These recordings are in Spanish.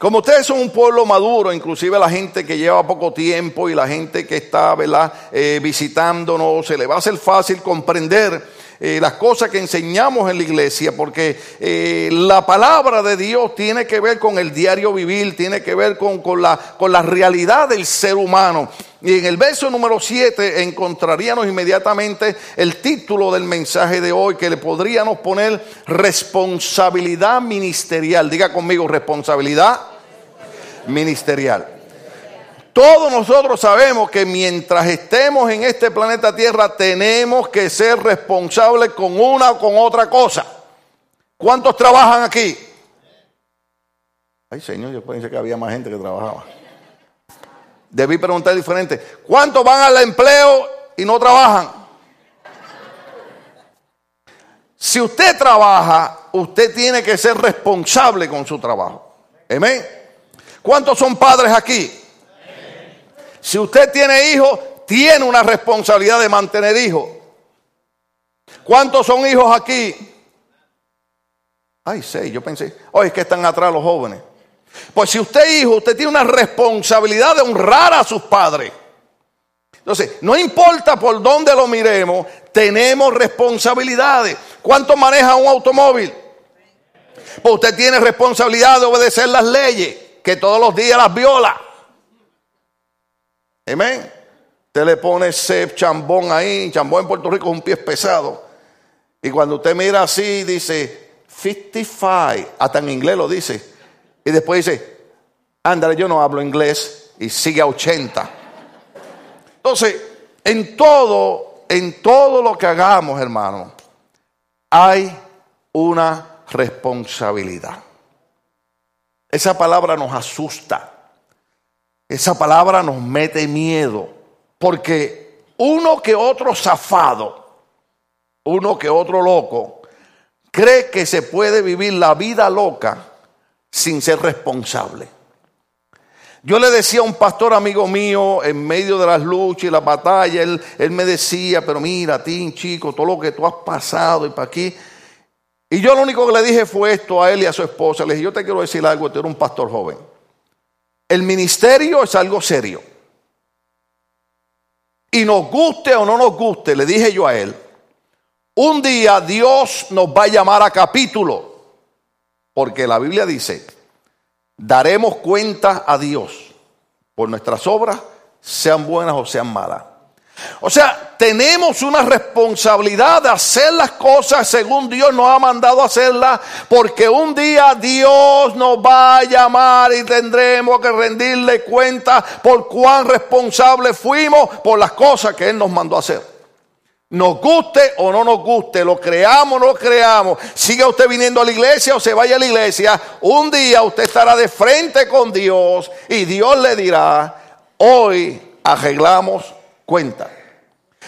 Como ustedes son un pueblo maduro, inclusive la gente que lleva poco tiempo y la gente que está ¿verdad? Eh, visitándonos, se le va a hacer fácil comprender eh, las cosas que enseñamos en la iglesia, porque eh, la palabra de Dios tiene que ver con el diario vivir, tiene que ver con, con, la, con la realidad del ser humano. Y en el verso número 7 encontraríamos inmediatamente el título del mensaje de hoy que le podríamos poner responsabilidad ministerial. Diga conmigo responsabilidad ministerial. Todos nosotros sabemos que mientras estemos en este planeta Tierra tenemos que ser responsables con una o con otra cosa. ¿Cuántos trabajan aquí? Ay, Señor, yo pensé que había más gente que trabajaba. Debí preguntar diferente. ¿Cuántos van al empleo y no trabajan? Si usted trabaja, usted tiene que ser responsable con su trabajo. Amén. ¿Cuántos son padres aquí? Si usted tiene hijos, tiene una responsabilidad de mantener hijos. ¿Cuántos son hijos aquí? Ay, seis, yo pensé, oye, es que están atrás los jóvenes. Pues si usted hijo, usted tiene una responsabilidad de honrar a sus padres. Entonces, no importa por dónde lo miremos, tenemos responsabilidades. ¿Cuánto maneja un automóvil? Pues usted tiene responsabilidad de obedecer las leyes, que todos los días las viola. Amén. Usted le pone ese chambón ahí, chambón en Puerto Rico es un pie pesado. Y cuando usted mira así, dice 55, hasta en inglés lo dice. Y después dice, ándale, yo no hablo inglés, y sigue a 80. Entonces, en todo, en todo lo que hagamos, hermano, hay una responsabilidad. Esa palabra nos asusta. Esa palabra nos mete miedo, porque uno que otro zafado, uno que otro loco, cree que se puede vivir la vida loca sin ser responsable. Yo le decía a un pastor amigo mío en medio de las luchas y las batallas, él, él me decía, pero mira, a ti, chico, todo lo que tú has pasado y para aquí. Y yo lo único que le dije fue esto a él y a su esposa. Le dije, yo te quiero decir algo, tú eres un pastor joven. El ministerio es algo serio. Y nos guste o no nos guste, le dije yo a él, un día Dios nos va a llamar a capítulo, porque la Biblia dice, daremos cuenta a Dios por nuestras obras, sean buenas o sean malas. O sea, tenemos una responsabilidad de hacer las cosas según Dios nos ha mandado hacerlas, porque un día Dios nos va a llamar y tendremos que rendirle cuenta por cuán responsables fuimos por las cosas que Él nos mandó hacer. Nos guste o no nos guste, lo creamos o no lo creamos, siga usted viniendo a la iglesia o se vaya a la iglesia, un día usted estará de frente con Dios y Dios le dirá, hoy arreglamos cuenta.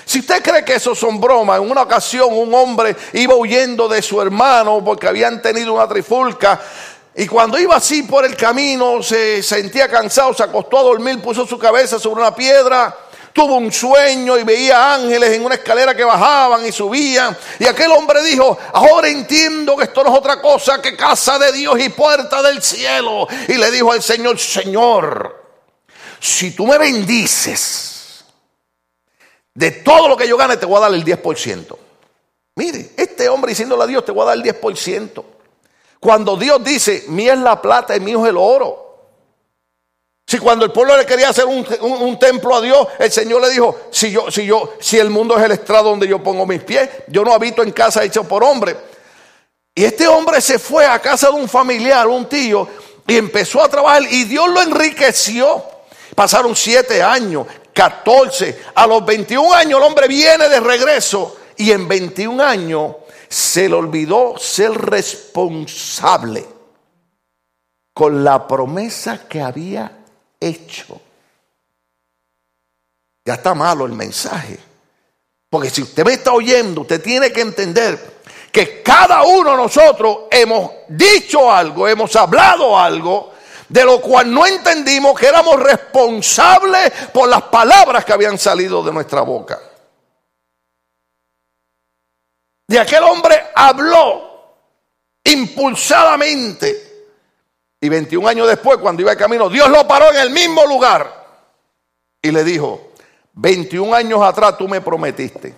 Si usted cree que eso son bromas, en una ocasión un hombre iba huyendo de su hermano porque habían tenido una trifulca. Y cuando iba así por el camino, se sentía cansado, se acostó a dormir, puso su cabeza sobre una piedra, tuvo un sueño y veía ángeles en una escalera que bajaban y subían. Y aquel hombre dijo, ahora entiendo que esto no es otra cosa que casa de Dios y puerta del cielo. Y le dijo al Señor, Señor, si tú me bendices, de todo lo que yo gane te voy a dar el 10%. Mire, este hombre diciéndole a Dios, te voy a dar el 10%. Cuando Dios dice, mía es la plata y mío es el oro. Si cuando el pueblo le quería hacer un, templo a Dios, el Señor le dijo, si yo, si yo, si el mundo es el estrado donde yo pongo mis pies, yo no habito en casa hecha por hombre. Y este hombre se fue a casa de un familiar, un tío, y empezó a trabajar y Dios lo enriqueció. Pasaron siete años, 14. A los 21 años el hombre viene de regreso y en 21 años se le olvidó ser responsable con la promesa que había hecho. Ya está malo el mensaje. Porque si usted me está oyendo, usted tiene que entender que cada uno de nosotros hemos dicho algo, hemos hablado algo de lo cual no entendimos que éramos responsables por las palabras que habían salido de nuestra boca. Y aquel hombre habló impulsadamente Y 21 años después, cuando iba de camino, Dios lo paró en el mismo lugar. Y le dijo, 21 años atrás tú me prometiste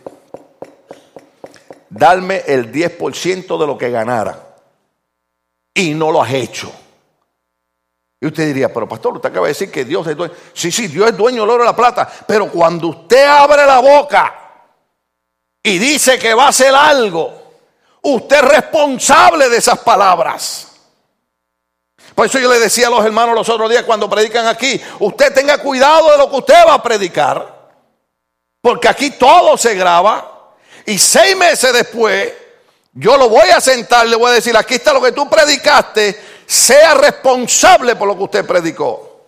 darme el 10% de lo que ganara. Y no lo has hecho. Y usted diría, pero pastor, usted acaba de decir que Dios es dueño. Sí, sí, Dios es dueño del oro y la plata. Pero cuando usted abre la boca y dice que va a hacer algo, usted es responsable de esas palabras. Por eso yo le decía a los hermanos los otros días cuando predican aquí, usted tenga cuidado de lo que usted va a predicar, porque aquí todo se graba y seis meses después yo lo voy a sentar, le voy a decir, aquí está lo que tú predicaste, sea responsable por lo que usted predicó.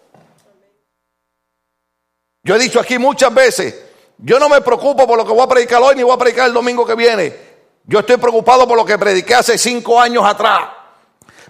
Yo he dicho aquí muchas veces, yo no me preocupo por lo que voy a predicar hoy ni voy a predicar el domingo que viene. Yo estoy preocupado por lo que prediqué hace cinco años atrás.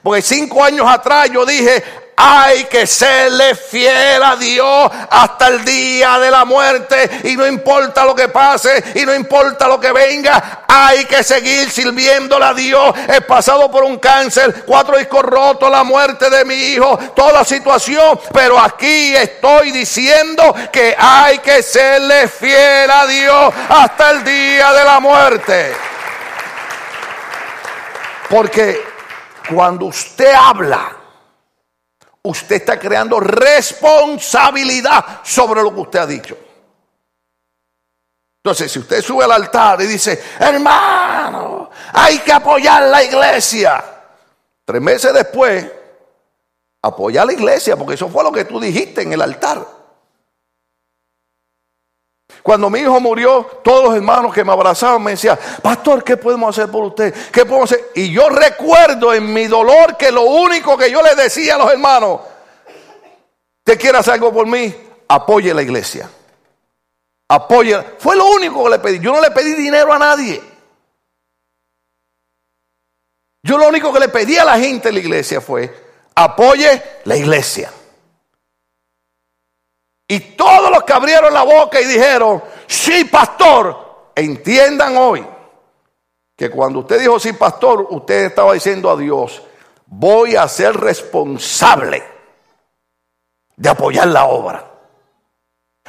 Porque cinco años atrás yo dije, hay que serle fiel a Dios hasta el día de la muerte y no importa lo que pase y no importa lo que venga, hay que seguir sirviéndole a Dios. He pasado por un cáncer, cuatro discos rotos, la muerte de mi hijo, toda situación, pero aquí estoy diciendo que hay que serle fiel a Dios hasta el día de la muerte. Porque cuando usted habla, usted está creando responsabilidad sobre lo que usted ha dicho. Entonces, si usted sube al altar y dice, hermano, hay que apoyar la iglesia. Tres meses después, apoya la iglesia, porque eso fue lo que tú dijiste en el altar. Cuando mi hijo murió, todos los hermanos que me abrazaban me decían, pastor, ¿qué podemos hacer por usted? ¿Qué podemos hacer? Y yo recuerdo en mi dolor que lo único que yo le decía a los hermanos, ¿te quieres hacer algo por mí? Apoye la iglesia. Apoye. Fue lo único que le pedí. Yo no le pedí dinero a nadie. Yo lo único que le pedí a la gente de la iglesia fue, apoye la iglesia. Y todos los que abrieron la boca y dijeron, sí, pastor, entiendan hoy que cuando usted dijo sí, pastor, usted estaba diciendo a Dios, voy a ser responsable de apoyar la obra.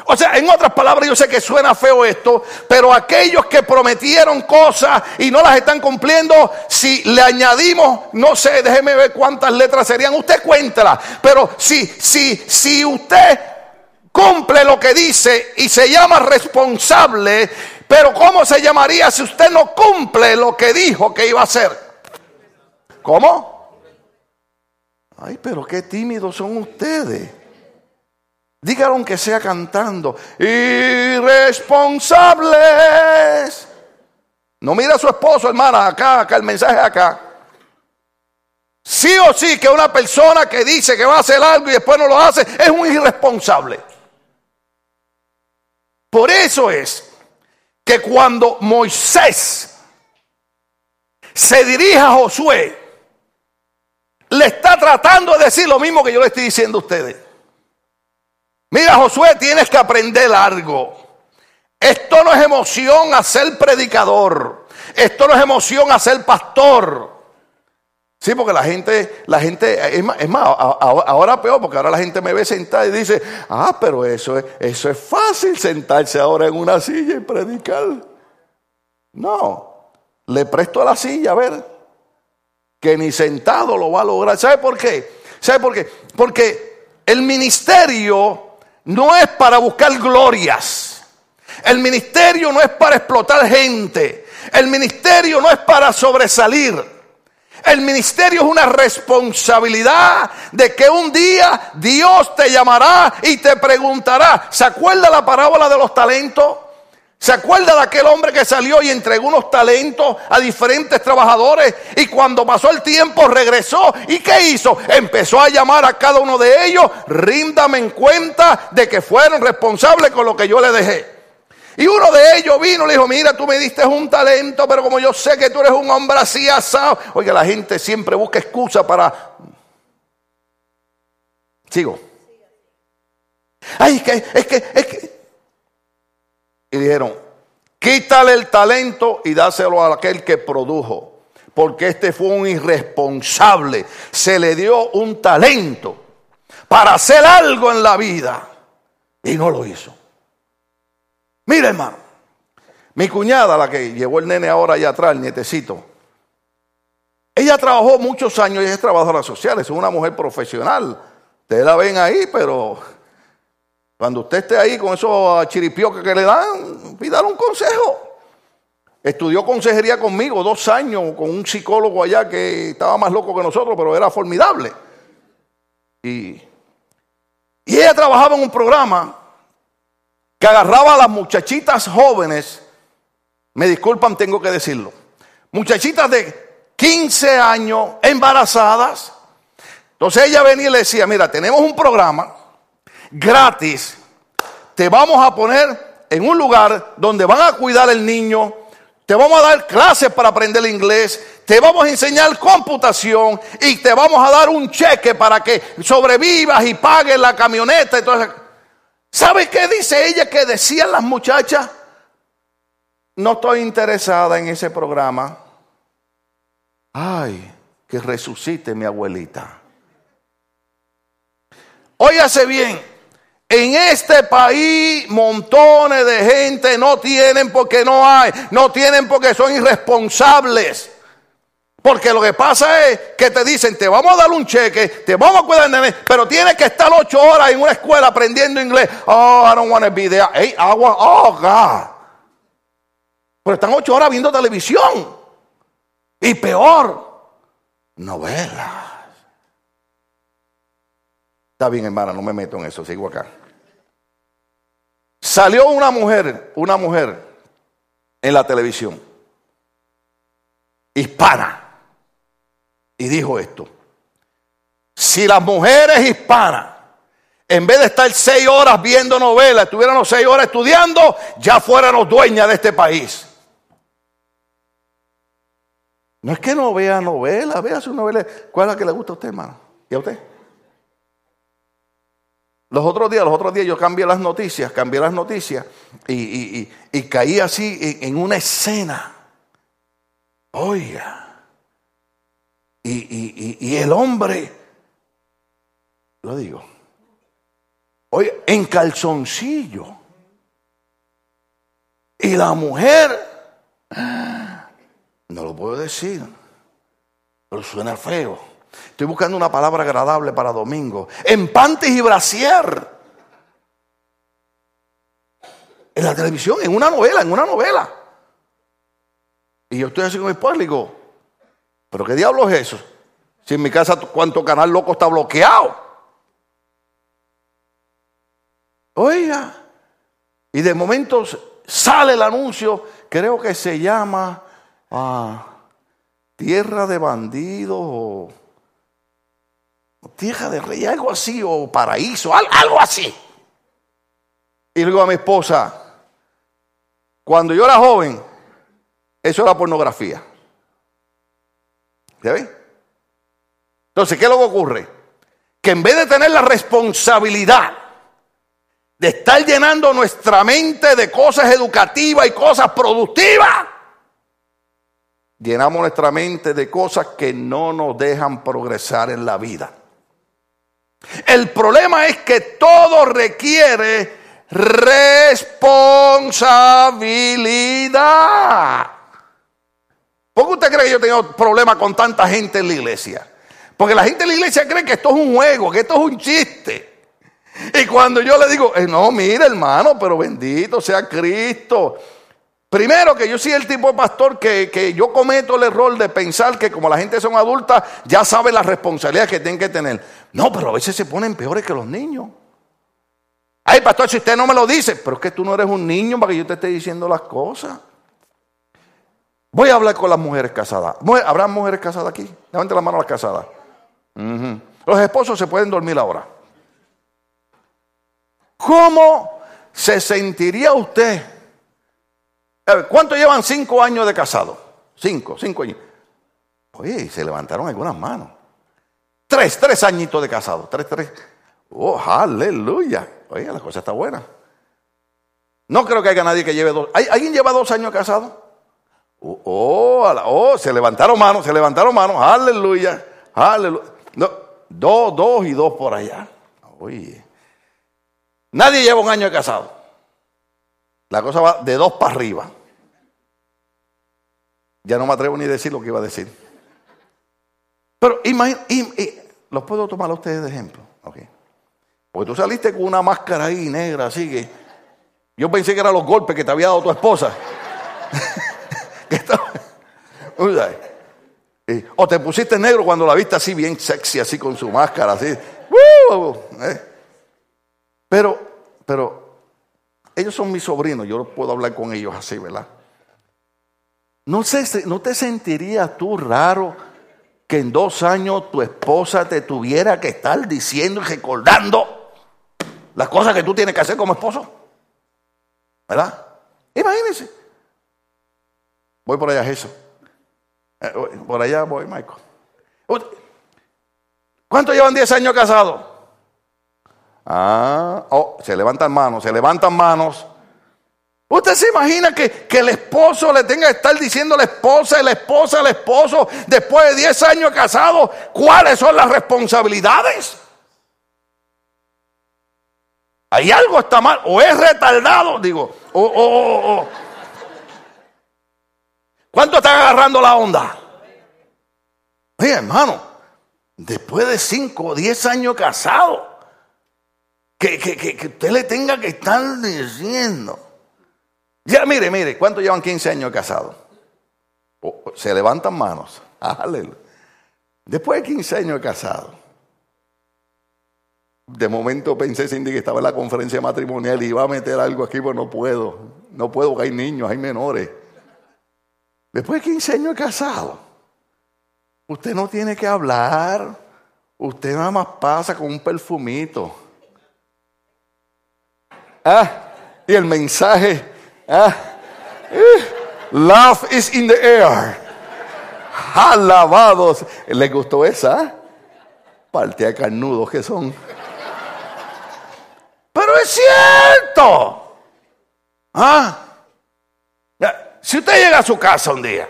O sea, en otras palabras, yo sé que suena feo esto, pero aquellos que prometieron cosas y no las están cumpliendo, si le añadimos, no sé, déjeme ver cuántas letras serían, usted cuéntela, pero si, si, si usted cumple lo que dice y se llama responsable, pero ¿cómo se llamaría si usted no cumple lo que dijo que iba a hacer? ¿Cómo? Ay, pero qué tímidos son ustedes. Dígalo aunque sea cantando. Irresponsables. No mira a su esposo, hermana, acá, acá, el mensaje acá. Sí o sí que una persona que dice que va a hacer algo y después no lo hace es un irresponsable. Por eso es que cuando Moisés se dirige a Josué, le está tratando de decir lo mismo que yo le estoy diciendo a ustedes. Mira, Josué, tienes que aprender algo. Esto no es emoción a ser predicador. Esto no es emoción a ser pastor. Sí, porque la gente, la gente, es más, ahora peor, porque ahora la gente me ve sentada y dice, ah, pero eso es, eso es fácil sentarse ahora en una silla y predicar. No, le presto la silla, a ver, que ni sentado lo va a lograr. ¿Sabe por qué? ¿Sabe por qué? Porque el ministerio no es para buscar glorias. El ministerio no es para explotar gente. El ministerio no es para sobresalir. El ministerio es una responsabilidad de que un día Dios te llamará y te preguntará. ¿Se acuerda la parábola de los talentos? ¿Se acuerda de aquel hombre que salió y entregó unos talentos a diferentes trabajadores y cuando pasó el tiempo regresó? ¿Y qué hizo? Empezó a llamar a cada uno de ellos, ríndame en cuenta de que fueron responsables con lo que yo le dejé. Y uno de ellos vino y le dijo, mira, tú me diste un talento, pero como yo sé que tú eres un hombre así asado. Oye, la gente siempre busca excusa para... Sigo. Ay, es que, es que, es que... Y dijeron, quítale el talento y dáselo a aquel que produjo. porque este fue un irresponsable. Se le dio un talento para hacer algo en la vida y no lo hizo. Mira, hermano, mi cuñada, la que llevó el nene ahora allá atrás, el nietecito, ella trabajó muchos años, ella es trabajadora social, es una mujer profesional. Ustedes la ven ahí, pero cuando usted esté ahí con esos chiripiocas que le dan, pídale un consejo. Estudió consejería conmigo dos años con un psicólogo allá que estaba más loco que nosotros, pero era formidable. Y, y ella trabajaba en un programa que agarraba a las muchachitas jóvenes, me disculpan, tengo que decirlo, muchachitas de 15 años embarazadas. Entonces ella venía y le decía, mira, tenemos un programa gratis, te vamos a poner en un lugar donde van a cuidar el niño, te vamos a dar clases para aprender inglés, te vamos a enseñar computación y te vamos a dar un cheque para que sobrevivas y pagues la camioneta y todo ¿Sabe qué dice ella que decían las muchachas? No estoy interesada en ese programa. Ay, que resucite mi abuelita. Óyase bien, en este país montones de gente no tienen porque no hay, no tienen porque son irresponsables. Porque lo que pasa es que te dicen, te vamos a dar un cheque, te vamos a cuidar de pero tienes que estar ocho horas en una escuela aprendiendo inglés. Oh, I don't want to be there. Hey, agua, oh, God. Pero están ocho horas viendo televisión. Y peor, novelas. Está bien, hermana, no me meto en eso, sigo acá. Salió una mujer, una mujer en la televisión, hispana, y dijo esto. Si las mujeres hispanas, en vez de estar seis horas viendo novelas, estuvieran seis horas estudiando, ya fuéramos dueñas de este país. No es que no vea novelas, vea su novela. ¿Cuál es la que le gusta a usted, hermano? ¿Y a usted? Los otros días, los otros días yo cambié las noticias, cambié las noticias y, caí así en, una escena. Oiga. Y, el hombre, lo digo, oye, en calzoncillo. Y la mujer, no lo puedo decir, pero suena feo Estoy buscando una palabra agradable para domingo. En panties y brasier. En la televisión, en una novela, en una novela. Y yo estoy así con mi esposa y digo, ¿pero qué diablo es eso? Si en mi casa cuánto canal loco está bloqueado. Oiga, y de momento sale el anuncio, creo que se llama ah, Tierra de Bandidos o tierra de rey, algo así, o paraíso, algo así. Y luego a mi esposa, cuando yo era joven, eso era pornografía. ¿Ya ven? Entonces, ¿qué es lo que ocurre? Que en vez de tener la responsabilidad de estar llenando nuestra mente de cosas educativas y cosas productivas, llenamos nuestra mente de cosas que no nos dejan progresar en la vida. El problema es que todo requiere responsabilidad. ¿Por qué usted cree que yo tengo problemas con tanta gente en la iglesia? Porque la gente en la iglesia cree que esto es un juego, que esto es un chiste. Y cuando yo le digo, eh, no, mire hermano, pero bendito sea Cristo. Primero que yo soy el tipo de pastor que, yo cometo el error de pensar que como la gente son adultas, ya sabe las responsabilidades que tienen que tener. No, pero a veces se ponen peores que los niños. Ay, pastor, si usted no me lo dice, pero es que tú no eres un niño para que yo te esté diciendo las cosas. Voy a hablar con las mujeres casadas. ¿Habrá mujeres casadas aquí? Levante la mano a las casadas. Los esposos se pueden dormir ahora. ¿Cómo se sentiría usted? ¿Cuánto llevan cinco años de casado? Cinco, cinco años. Oye, se levantaron algunas manos. Tres, tres añitos de casado. Tres, tres. Oh, aleluya. Oye, la cosa está buena. No creo que haya nadie que lleve dos. ¿Alguien lleva dos años casado? Oh, oh, oh, se levantaron manos, se levantaron manos. Aleluya. Aleluya. Dos, dos y dos por allá. Oye. Nadie lleva un año de casado. La cosa va de dos para arriba. Ya no me atrevo ni a decir lo que iba a decir. Pero imagínate, los puedo tomar a ustedes de ejemplo. Okay. Porque tú saliste con una máscara ahí negra, así que yo pensé que eran los golpes que te había dado tu esposa. o te pusiste negro cuando la viste así bien sexy, así con su máscara, así. Eh. Pero, pero, ellos son mis sobrinos, yo puedo hablar con ellos así, ¿verdad? ¿No, ¿No te sentirías tú raro que en dos años tu esposa te tuviera que estar diciendo y recordando las cosas que tú tienes que hacer como esposo? ¿Verdad? Imagínense. Voy por allá, Jesús. Eh, por allá voy, Michael. ¿Cuántos llevan 10 años casados? Ah, oh, se levantan manos, se levantan manos. ¿Usted se imagina que, que, el esposo le tenga que estar diciendo a la esposa y la esposa al esposo después de 10 años casados cuáles son las responsabilidades? Hay algo está mal, o es retardado, digo, o, o, o, ¿Cuánto están agarrando la onda? Oye, hermano, después de 5 o 10 años casado, que, que, que, usted le tenga que estar diciendo. Ya, mire, mire, ¿cuántos llevan 15 años casados? Se levantan manos. Aleluya. Después de 15 años casados de momento pensé, Cindy, que estaba en la conferencia matrimonial y iba a meter algo aquí, pero no puedo. No puedo, porque hay niños, hay menores. Después de 15 años casado, usted no tiene que hablar. Usted nada más pasa con un perfumito. Ah, y el mensaje, ah, eh, love is in the air. Alabados. ¿Le gustó esa? Parte de carnudos que son. Pero es cierto. ¿Ah? Si usted llega a su casa un día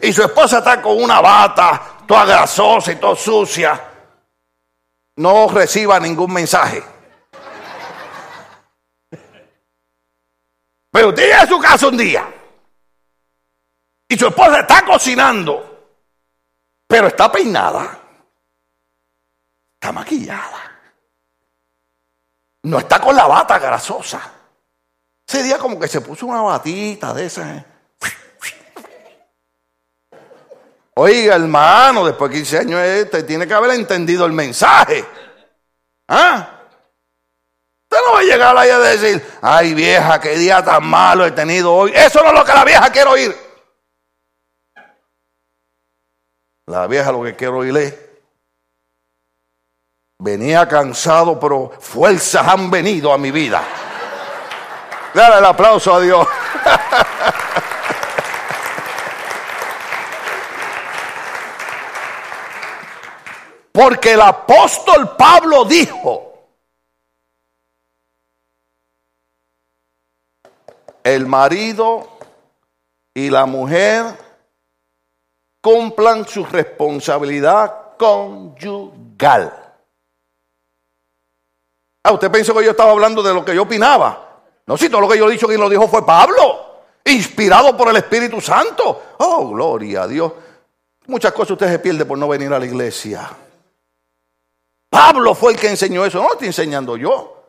y su esposa está con una bata toda grasosa y toda sucia, no reciba ningún mensaje. Pero usted llega a su casa un día y su esposa está cocinando, pero está peinada, está maquillada. No está con la bata grasosa. Ese día como que se puso una batita de esas. ¿eh? Oiga, hermano, después de 15 años este tiene que haber entendido el mensaje. ¿Ah? Usted no va a llegar ahí a decir, ay vieja, qué día tan malo he tenido hoy. Eso no es lo que la vieja quiere oír. La vieja lo que quiere oír es, Venía cansado, pero fuerzas han venido a mi vida. Dale el aplauso a Dios. Porque el apóstol Pablo dijo, el marido y la mujer cumplan su responsabilidad conyugal. Ah, usted pensó que yo estaba hablando de lo que yo opinaba. No, si todo lo que yo he dicho, quien lo dijo fue Pablo, inspirado por el Espíritu Santo. Oh, gloria a Dios. Muchas cosas usted se pierde por no venir a la iglesia. Pablo fue el que enseñó eso, no lo estoy enseñando yo.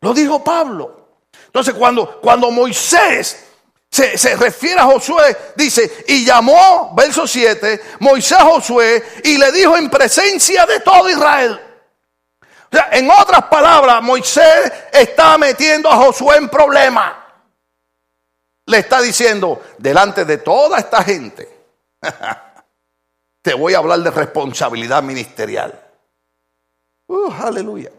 Lo dijo Pablo. Entonces, cuando, cuando Moisés se, se, refiere a Josué, dice, y llamó, verso 7, Moisés a Josué y le dijo en presencia de todo Israel. En otras palabras, Moisés está metiendo a Josué en problemas. Le está diciendo, delante de toda esta gente, te voy a hablar de responsabilidad ministerial. Uh, aleluya.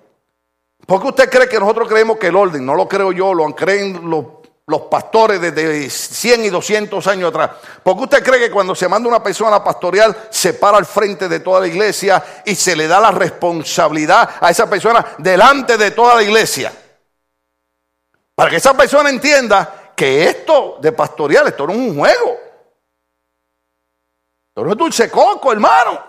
¿Por qué usted cree que nosotros creemos que el orden, no lo creo yo, lo creen los los pastores desde 100 y 200 años atrás. Porque usted cree que cuando se manda una persona a pastorear, se para al frente de toda la iglesia y se le da la responsabilidad a esa persona delante de toda la iglesia? Para que esa persona entienda que esto de pastorear, esto no es un juego. Esto no es dulce coco, hermano.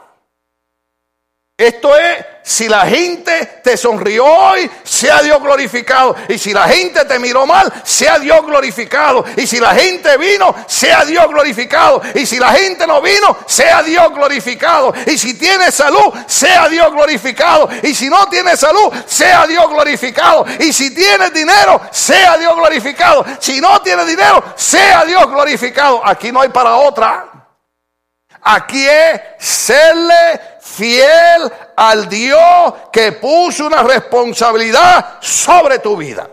Esto es, si la gente te sonrió hoy, sea Dios glorificado. Y si la gente te miró mal, sea Dios glorificado. Y si la gente vino, sea Dios glorificado. Y si la gente no vino, sea Dios glorificado. Y si tiene salud, sea Dios glorificado. Y si no tiene salud, sea Dios glorificado. Y si tiene dinero, sea Dios glorificado. Si no tiene dinero, sea Dios glorificado. Aquí no hay para otra. Aquí es serle fiel al Dios que puso una responsabilidad sobre tu vida.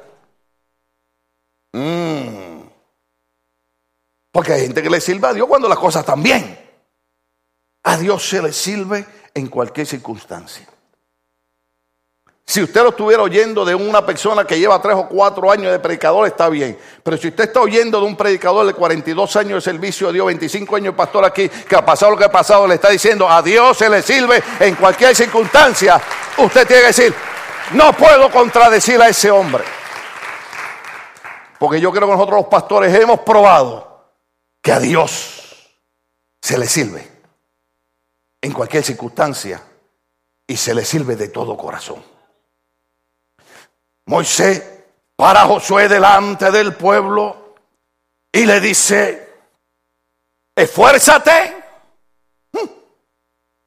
Mm. Porque hay gente que le sirve a Dios cuando las cosas están bien. A Dios se le sirve en cualquier circunstancia. Si usted lo estuviera oyendo de una persona que lleva tres o cuatro años de predicador, está bien. Pero si usted está oyendo de un predicador de 42 años de servicio a Dios, 25 años de pastor aquí, que ha pasado lo que ha pasado, le está diciendo a Dios se le sirve en cualquier circunstancia, usted tiene que decir, no puedo contradecir a ese hombre. Porque yo creo que nosotros los pastores hemos probado que a Dios se le sirve en cualquier circunstancia y se le sirve de todo corazón. Moisés para Josué delante del pueblo y le dice, esfuérzate. Hmm.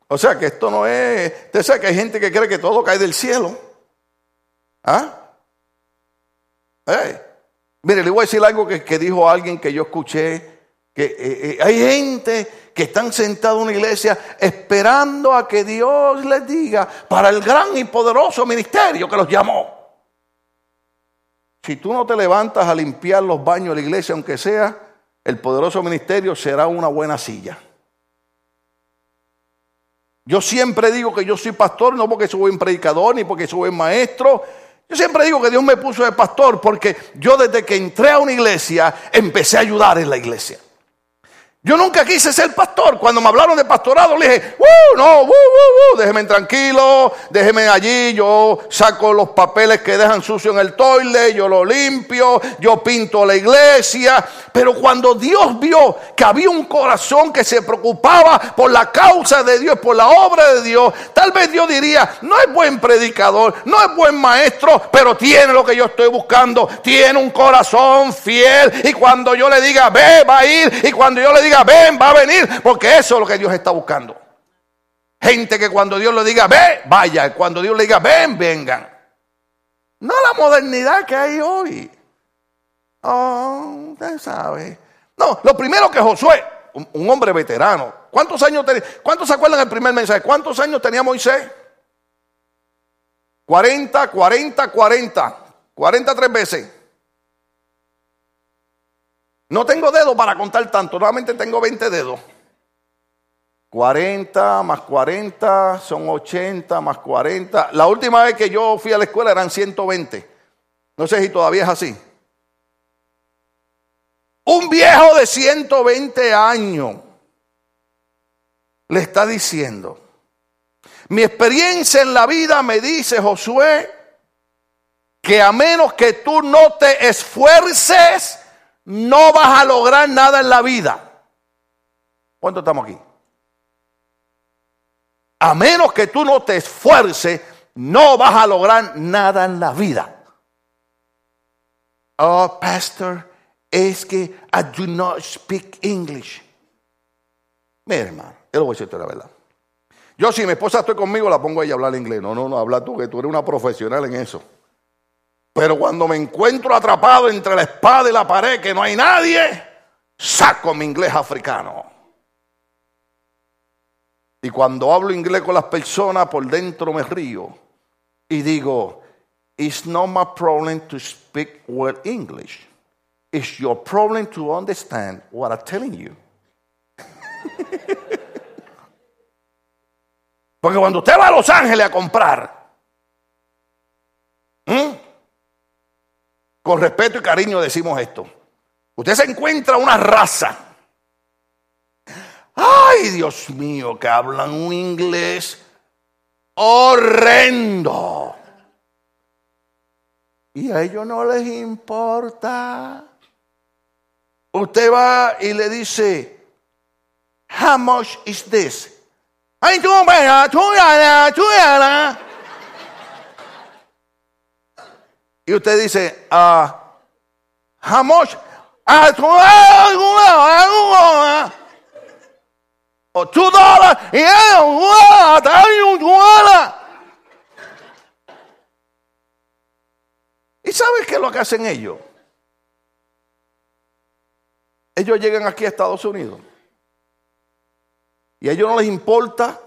O sea que esto no es, usted sabe que hay gente que cree que todo cae del cielo. ¿Ah? Mire, le voy a decir algo que, dijo alguien que yo escuché, que eh, eh, hay gente que están sentados en una iglesia esperando a que Dios les diga para el gran y poderoso ministerio que los llamó. Si tú no te levantas a limpiar los baños de la iglesia, aunque sea, el poderoso ministerio será una buena silla. Yo siempre digo que yo soy pastor, no porque soy buen predicador ni porque soy buen maestro. Yo siempre digo que Dios me puso de pastor porque yo desde que entré a una iglesia empecé a ayudar en la iglesia. Yo nunca quise ser pastor. Cuando me hablaron de pastorado, le dije, ¡Uh, no, uh, uh, déjeme tranquilo, déjeme allí, yo saco los papeles que dejan sucio en el toile, yo lo limpio, yo pinto la iglesia. Pero cuando Dios vio que había un corazón que se preocupaba por la causa de Dios, por la obra de Dios, tal vez Dios diría, no es buen predicador, no es buen maestro, pero tiene lo que yo estoy buscando, tiene un corazón fiel. Y cuando yo le diga, ve, va a ir, y cuando yo le diga, ven, va a venir, porque eso es lo que Dios está buscando. Gente que cuando Dios le diga, ve, vaya, cuando Dios le diga, ven, vengan. No la modernidad que hay hoy. Oh, usted sabe. No, lo primero que Josué, un, hombre veterano, ¿cuántos años tenía? ¿Cuántos se acuerdan del primer mensaje? ¿Cuántos años tenía Moisés? 40, 40, 40. 43 veces. No tengo dedos para contar tanto, normalmente tengo 20 dedos. 40 más 40 son 80 más 40. La última vez que yo fui a la escuela eran 120. No sé si todavía es así. Un viejo de 120 años le está diciendo, mi experiencia en la vida me dice, Josué, que a menos que tú no te esfuerces, no vas a lograr nada en la vida. ¿Cuánto estamos aquí? A menos que tú no te esfuerces, no vas a lograr nada en la vida. Oh, pastor, es que I do not speak English. Mira, hermano, yo lo voy a decirte la verdad. Yo, si mi esposa estoy conmigo, la pongo a ella a hablar inglés. No, no, no, habla tú, que tú eres una profesional en eso. Pero cuando me encuentro atrapado entre la espada y la pared, que no hay nadie, saco mi inglés africano. Y cuando hablo inglés con las personas, por dentro me río y digo, it's not my problem to speak well English. It's your problem to understand what I'm telling you. Porque cuando usted va a Los Ángeles a comprar, con respeto y cariño decimos esto. Usted se encuentra una raza. Ay, Dios mío, que hablan un inglés horrendo. Y a ellos no les importa. Usted va y le dice, how much is this? Ay, tú, bueno, tú, Ana, tú, Ana. Y usted dice, ah, how much? Ah, tú, ah, o two dollars. ¿Y sabes qué es lo que hacen ellos? Ellos llegan aquí a Estados Unidos y a ellos no les importa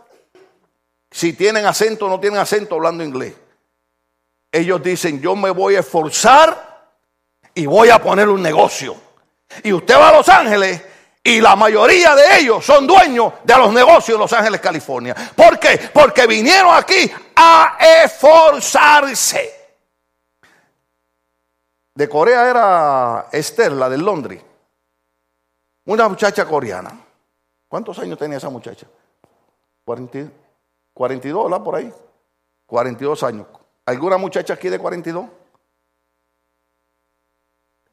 si tienen acento o no tienen acento hablando inglés. Ellos dicen, yo me voy a esforzar y voy a poner un negocio. Y usted va a Los Ángeles y la mayoría de ellos son dueños de los negocios de Los Ángeles, California. ¿Por qué? Porque vinieron aquí a esforzarse. De Corea era Esther, la de Londres. Una muchacha coreana. ¿Cuántos años tenía esa muchacha? 42, ¿verdad? Por ahí. 42 años. ¿Alguna muchacha aquí de 42?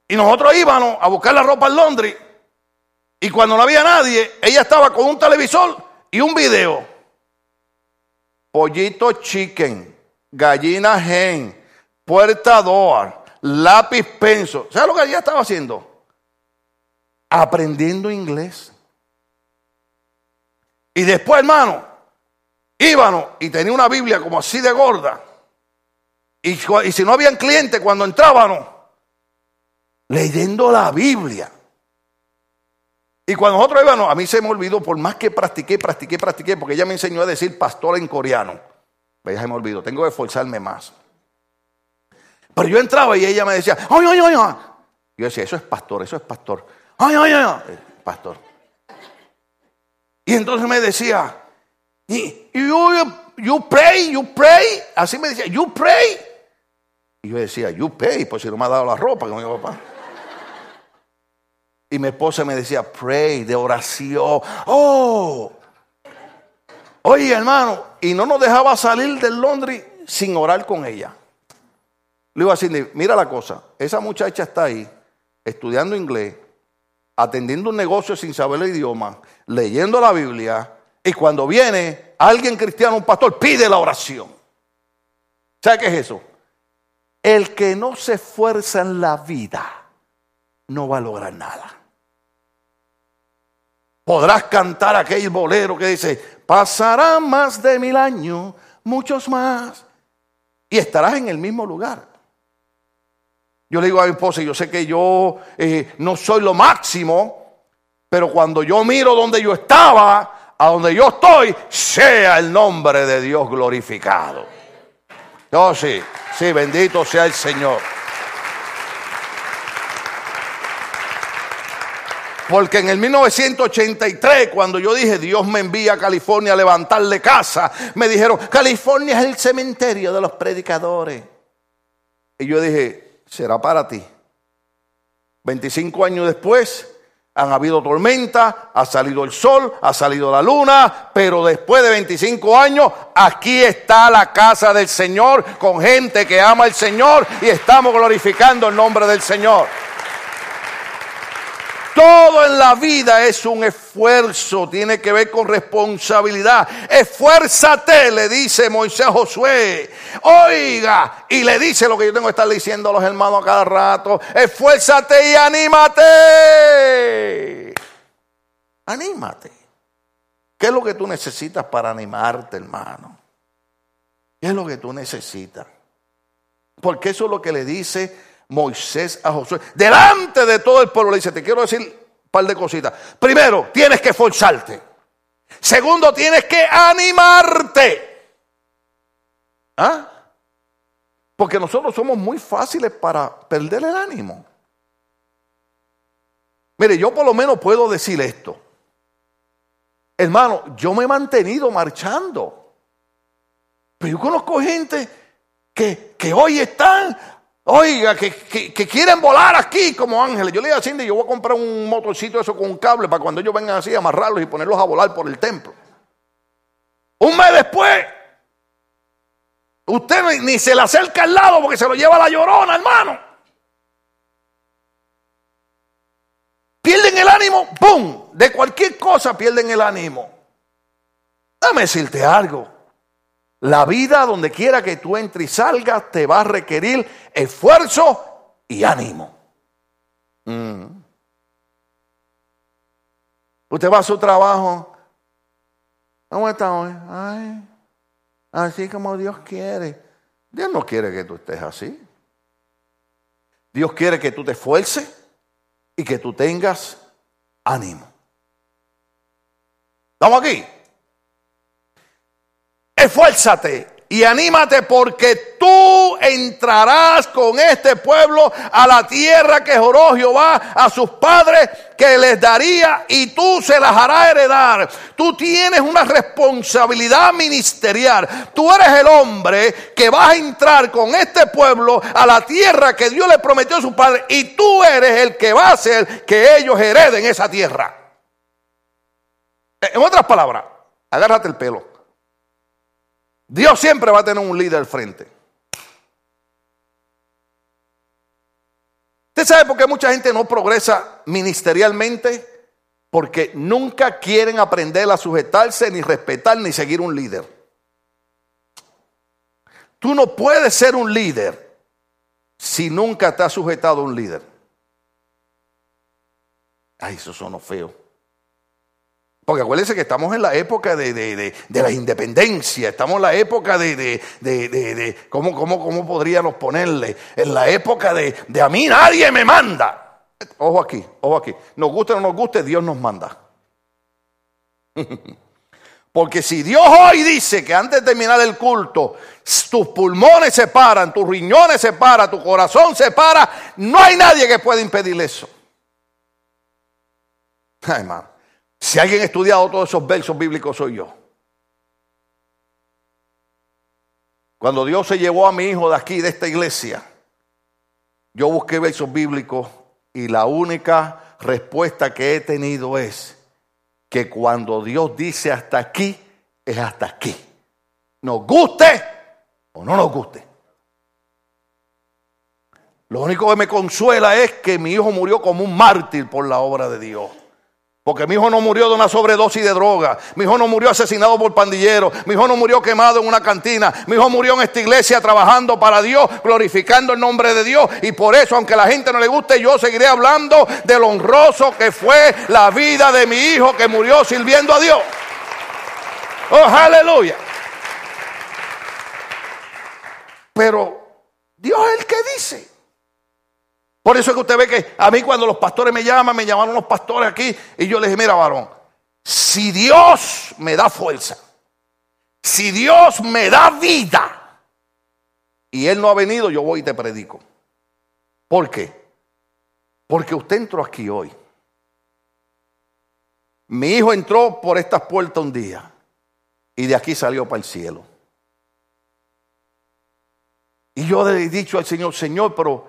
Y nosotros íbamos a buscar la ropa en Londres. Y cuando no había nadie, ella estaba con un televisor y un video. Pollito chicken, gallina hen, puerta door, lápiz penso. ¿Sabes lo que ella estaba haciendo? Aprendiendo inglés. Y después, hermano, íbamos y tenía una Biblia como así de gorda. Y, si no habían clientes cuando entrábamos, leyendo la Biblia. Y cuando nosotros íbamos, a mí se me olvidó, por más que practiqué, practiqué, practiqué, porque ella me enseñó a decir pastor en coreano. Pues ya se me olvidó, tengo que esforzarme más. Pero yo entraba y ella me decía, ay, ay, ay, ay. Yo decía, eso es pastor, eso es pastor. Ay, ay, ay, ay. pastor. Y entonces me decía, you, you pray, you pray. Así me decía, you pray. Y yo decía, you pay, pues si no me ha dado la ropa, como mi papá. Y mi esposa me decía, pray, de oración. Oh, oye hermano, y no nos dejaba salir del Londres sin orar con ella. Le digo así, mira la cosa, esa muchacha está ahí estudiando inglés, atendiendo un negocio sin saber el idioma, leyendo la Biblia, y cuando viene alguien cristiano, un pastor, pide la oración. ¿Sabe qué es eso? El que no se esfuerza en la vida no va a lograr nada. Podrás cantar aquel bolero que dice, pasarán más de mil años, muchos más, y estarás en el mismo lugar. Yo le digo a mi esposa, yo sé que yo eh, no soy lo máximo, pero cuando yo miro donde yo estaba, a donde yo estoy, sea el nombre de Dios glorificado. Oh, sí, sí, bendito sea el Señor. Porque en el 1983, cuando yo dije, Dios me envía a California a levantarle casa, me dijeron, California es el cementerio de los predicadores. Y yo dije, será para ti. 25 años después, han habido tormenta, ha salido el sol, ha salido la luna, pero después de 25 años, aquí está la casa del Señor con gente que ama al Señor y estamos glorificando el nombre del Señor. Todo en la vida es un esfuerzo, tiene que ver con responsabilidad. Esfuérzate, le dice Moisés a Josué. Oiga, y le dice lo que yo tengo que estar diciendo a los hermanos a cada rato. Esfuérzate y anímate. Anímate. ¿Qué es lo que tú necesitas para animarte, hermano? ¿Qué es lo que tú necesitas? Porque eso es lo que le dice Moisés a Josué, delante de todo el pueblo, le dice, te quiero decir un par de cositas. Primero, tienes que esforzarte. Segundo, tienes que animarte. ¿Ah? Porque nosotros somos muy fáciles para perder el ánimo. Mire, yo por lo menos puedo decir esto. Hermano, yo me he mantenido marchando. Pero yo conozco gente que, que hoy están Oiga, que, quieren volar aquí como ángeles. Yo le dije a Cindy, yo voy a comprar un motorcito eso con un cable para cuando ellos vengan así, amarrarlos y ponerlos a volar por el templo. Un mes después, usted ni, se le acerca al lado porque se lo lleva la llorona, hermano. pierden el ánimo, ¡pum! De cualquier cosa pierden el ánimo. Dame decirte algo. La vida, donde quiera que tú entres y salgas, te va a requerir esfuerzo y ánimo. Mm. Usted va a su trabajo. ¿Cómo está hoy? Ay, así como Dios quiere. Dios no quiere que tú estés así. Dios quiere que tú te esfuerces y que tú tengas ánimo. ¿Estamos aquí? Esfuérzate y anímate porque tú entrarás con este pueblo a la tierra que joró Jehová a sus padres que les daría y tú se las harás heredar. Tú tienes una responsabilidad ministerial. Tú eres el hombre que vas a entrar con este pueblo a la tierra que Dios le prometió a sus padres y tú eres el que va a hacer que ellos hereden esa tierra. En otras palabras, agárrate el pelo. Dios siempre va a tener un líder al frente. ¿Usted sabe por qué mucha gente no progresa ministerialmente? Porque nunca quieren aprender a sujetarse, ni respetar, ni seguir un líder. Tú no puedes ser un líder si nunca te has sujetado a un líder. Ay, eso sonó feo. Porque acuérdense que estamos en la época de, la independencia, estamos en la época de, ¿cómo, cómo, ¿cómo podríamos ponerle? En la época de, a mí nadie me manda. Ojo aquí, ojo aquí. Nos guste o no nos guste, Dios nos manda. Porque si Dios hoy dice que antes de terminar el culto, tus pulmones se paran, tus riñones se paran, tu corazón se para, no hay nadie que pueda impedir eso. Ay, hermano. Si alguien ha estudiado todos esos versos bíblicos, soy yo. Cuando Dios se llevó a mi hijo de aquí, de esta iglesia, yo busqué versos bíblicos y la única respuesta que he tenido es que cuando Dios dice hasta aquí, es hasta aquí. Nos guste o no nos guste. Lo único que me consuela es que mi hijo murió como un mártir por la obra de Dios. Porque mi hijo no murió de una sobredosis de droga. Mi hijo no murió asesinado por pandilleros. Mi hijo no murió quemado en una cantina. Mi hijo murió en esta iglesia trabajando para Dios, glorificando el nombre de Dios. Y por eso, aunque a la gente no le guste, yo seguiré hablando de lo honroso que fue la vida de mi hijo que murió sirviendo a Dios. Oh, aleluya. Pero Dios es el que dice. Por eso es que usted ve que a mí cuando los pastores me llaman, me llamaron los pastores aquí y yo les dije, mira varón, si Dios me da fuerza, si Dios me da vida y Él no ha venido, yo voy y te predico. ¿Por qué? Porque usted entró aquí hoy. Mi hijo entró por estas puertas un día y de aquí salió para el cielo. Y yo le he dicho al Señor, Señor, pero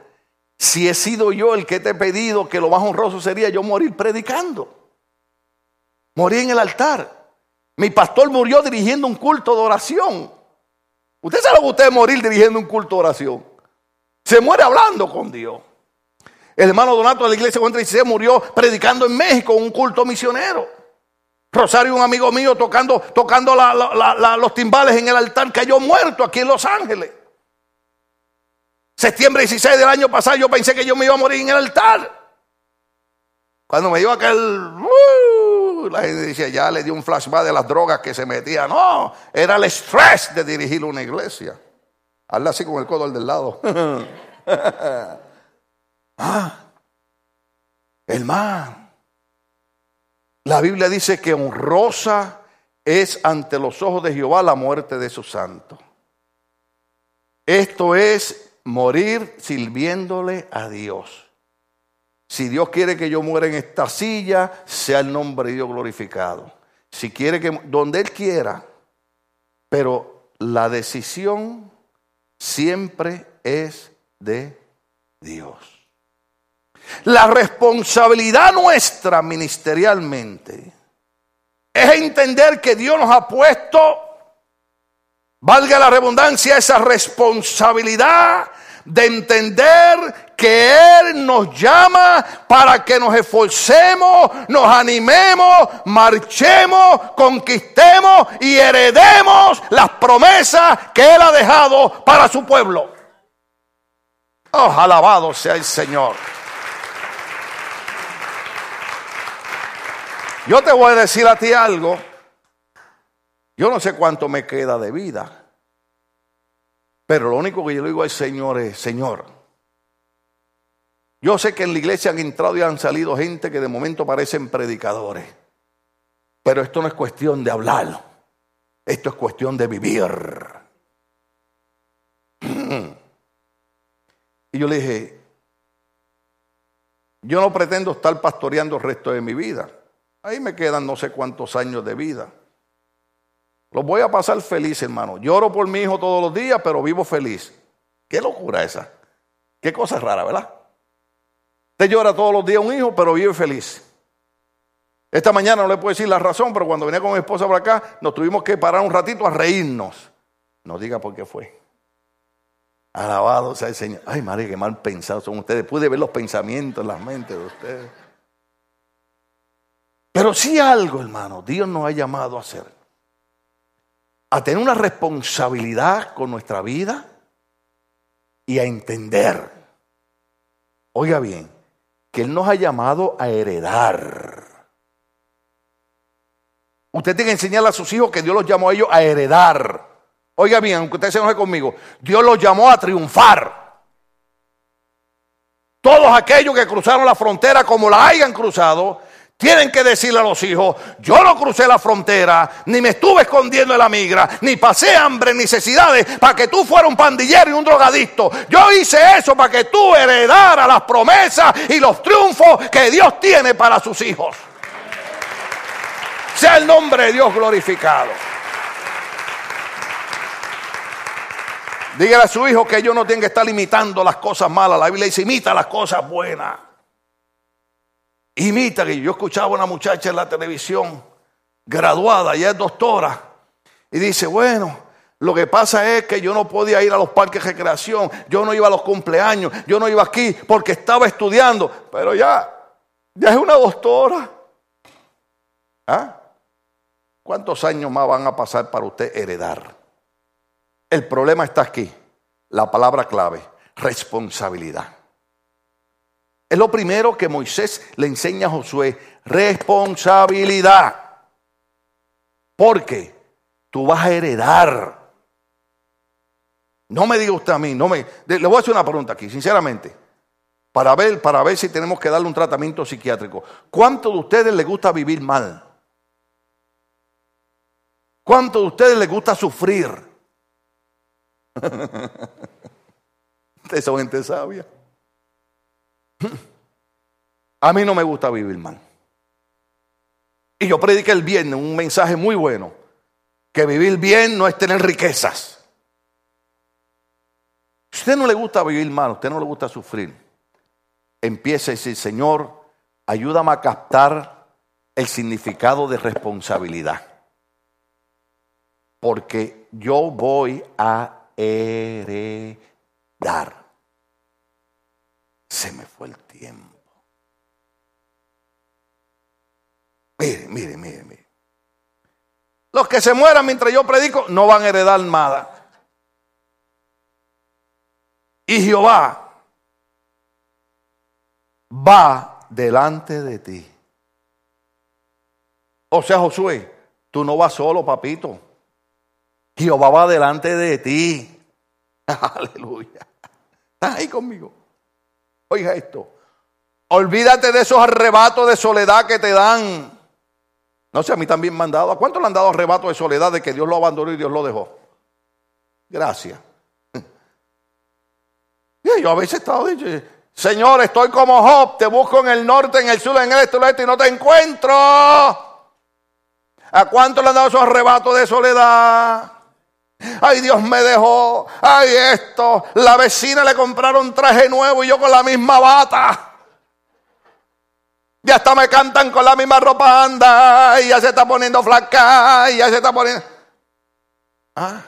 si he sido yo el que te he pedido que lo más honroso sería yo morir predicando. Morir en el altar. Mi pastor murió dirigiendo un culto de oración. Usted sabe lo que usted morir dirigiendo un culto de oración. Se muere hablando con Dios. El hermano Donato de la iglesia Juan se murió predicando en México un culto misionero. Rosario, un amigo mío, tocando, tocando los timbales en el altar, cayó muerto aquí en Los Ángeles. Septiembre 16 del año pasado yo pensé que yo me iba a morir en el altar. Cuando me dio aquel... Uh, la gente decía, ya le dio un flashback de las drogas que se metía. No, era el estrés de dirigir una iglesia. Hazle así con el codo al del lado. ah, hermano. La Biblia dice que honrosa es ante los ojos de Jehová la muerte de su santo. Esto es morir sirviéndole a Dios. Si Dios quiere que yo muera en esta silla, sea el nombre de Dios glorificado. Si quiere que, donde Él quiera, pero la decisión siempre es de Dios. La responsabilidad nuestra ministerialmente es entender que Dios nos ha puesto valga la redundancia, esa responsabilidad de entender que Él nos llama para que nos esforcemos, nos animemos, marchemos, conquistemos y heredemos las promesas que Él ha dejado para su pueblo. Oh, alabado sea el Señor. Yo te voy a decir a ti algo. Yo no sé cuánto me queda de vida. Pero lo único que yo le digo al Señor es, Señor, yo sé que en la iglesia han entrado y han salido gente que de momento parecen predicadores. Pero esto no es cuestión de hablar. Esto es cuestión de vivir. Y yo le dije, yo no pretendo estar pastoreando el resto de mi vida. Ahí me quedan no sé cuántos años de vida. Los voy a pasar feliz, hermano. Lloro por mi hijo todos los días, pero vivo feliz. Qué locura esa. Qué cosa rara, ¿verdad? Usted llora todos los días un hijo, pero vive feliz. Esta mañana no le puedo decir la razón, pero cuando venía con mi esposa por acá, nos tuvimos que parar un ratito a reírnos. No diga por qué fue. Alabado sea el Señor. Ay, María, qué mal pensados son ustedes. Pude ver los pensamientos en las mentes de ustedes. Pero sí algo, hermano, Dios nos ha llamado a hacer. A tener una responsabilidad con nuestra vida y a entender. Oiga bien, que Él nos ha llamado a heredar. Usted tiene que enseñarle a sus hijos que Dios los llamó a ellos a heredar. Oiga bien, aunque usted se enoje conmigo, Dios los llamó a triunfar. Todos aquellos que cruzaron la frontera como la hayan cruzado, tienen que decirle a los hijos, yo no crucé la frontera, ni me estuve escondiendo en la migra, ni pasé hambre, necesidades, para que tú fueras un pandillero y un drogadicto. Yo hice eso para que tú heredaras las promesas y los triunfos que Dios tiene para sus hijos. Sea el nombre de Dios glorificado. Dígale a su hijo que ellos no tienen que estar imitando las cosas malas. La Biblia dice, imita las cosas buenas. Imita que yo escuchaba a una muchacha en la televisión, graduada, ya es doctora, y dice, bueno, lo que pasa es que yo no podía ir a los parques de recreación, yo no iba a los cumpleaños, yo no iba aquí porque estaba estudiando, pero ya, ya es una doctora. ¿Ah? ¿Cuántos años más van a pasar para usted heredar? El problema está aquí, la palabra clave, responsabilidad. Es lo primero que Moisés le enseña a Josué, responsabilidad. Porque tú vas a heredar. No me diga usted a mí, no me, le voy a hacer una pregunta aquí, sinceramente, para ver, para ver si tenemos que darle un tratamiento psiquiátrico. ¿Cuánto de ustedes les gusta vivir mal? ¿Cuánto de ustedes les gusta sufrir? Ustedes son gente sabia. A mí no me gusta vivir mal. Y yo prediqué el viernes un mensaje muy bueno, que vivir bien no es tener riquezas. Si usted no le gusta vivir mal, usted no le gusta sufrir, empiece a decir, Señor, ayúdame a captar el significado de responsabilidad. Porque yo voy a heredar. Se me fue el tiempo. Mire, mire, mire, mire. Los que se mueran mientras yo predico no van a heredar nada. Y Jehová va delante de ti. O sea, Josué, tú no vas solo, papito. Jehová va delante de ti. Aleluya. ¿Estás ahí conmigo? Oiga esto. Olvídate de esos arrebatos de soledad que te dan. No sé, a mí también me han dado. ¿A cuánto le han dado arrebatos de soledad de que Dios lo abandonó y Dios lo dejó? Gracias. Yo a veces he estado diciendo, Señor, estoy como Job, te busco en el norte, en el sur, en el este, en el este y no te encuentro. ¿A cuánto le han dado esos arrebatos de soledad? Ay, Dios me dejó. Ay, esto. La vecina le compraron traje nuevo y yo con la misma bata. Ya hasta me cantan con la misma ropa, anda, y ya se está poniendo flaca, y ya se está poniendo. ¿Ah?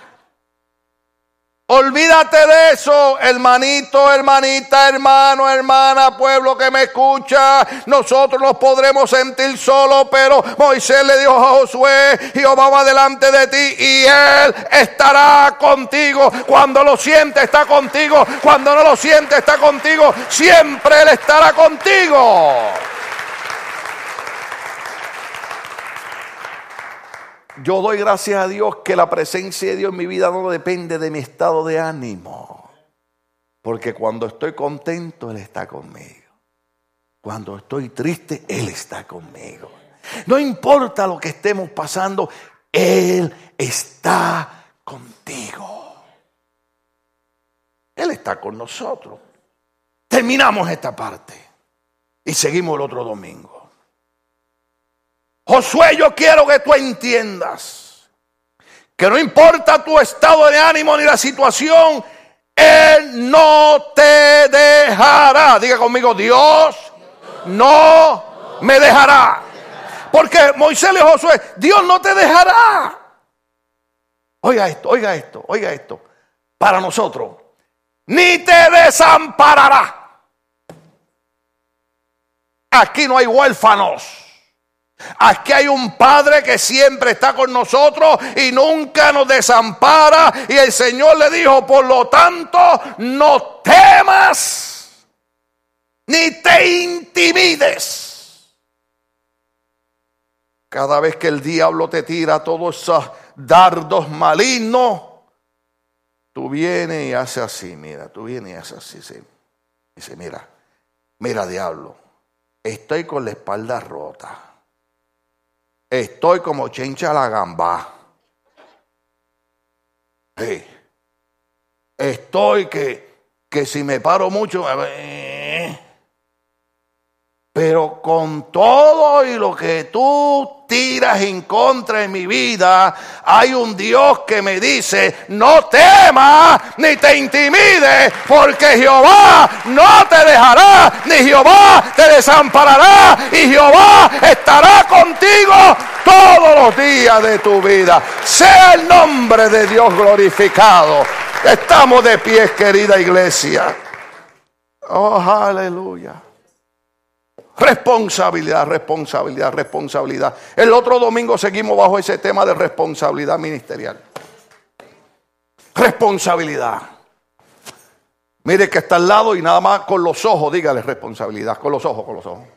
Olvídate de eso, hermanito, hermanita, hermano, hermana, pueblo que me escucha. Nosotros nos podremos sentir solos, pero Moisés le dijo a Josué, Jehová va delante de ti y él estará contigo. Cuando lo siente está contigo, cuando no lo siente está contigo, siempre él estará contigo. Yo doy gracias a Dios que la presencia de Dios en mi vida no depende de mi estado de ánimo. Porque cuando estoy contento, Él está conmigo. Cuando estoy triste, Él está conmigo. No importa lo que estemos pasando, Él está contigo. Él está con nosotros. Terminamos esta parte y seguimos el otro domingo. Josué, yo quiero que tú entiendas que no importa tu estado de ánimo ni la situación, Él no te dejará. Diga conmigo, Dios no me dejará. Porque Moisés le dijo Josué, Dios no te dejará. Oiga esto, oiga esto, oiga esto. Para nosotros, ni te desamparará. Aquí no hay huérfanos. Aquí hay un Padre que siempre está con nosotros y nunca nos desampara. Y el Señor le dijo, por lo tanto, no temas ni te intimides. Cada vez que el diablo te tira todos esos dardos malignos, tú vienes y haces así, mira, tú vienes y haces así. Sí. Dice, mira, mira diablo, estoy con la espalda rota Estoy como chencha la gamba. Estoy que, que si me paro mucho, pero con todo y lo que tú tiras en contra de mi vida, hay un Dios que me dice, no temas ni te intimides, porque Jehová no te dejará, ni Jehová te desamparará, y Jehová estará contigo todos los días de tu vida. Sea el nombre de Dios glorificado. Estamos de pie, querida iglesia. Oh, aleluya. Responsabilidad, responsabilidad, responsabilidad. El otro domingo seguimos bajo ese tema de responsabilidad ministerial. Responsabilidad. Mire que está al lado y nada más con los ojos, dígale responsabilidad, con los ojos, con los ojos.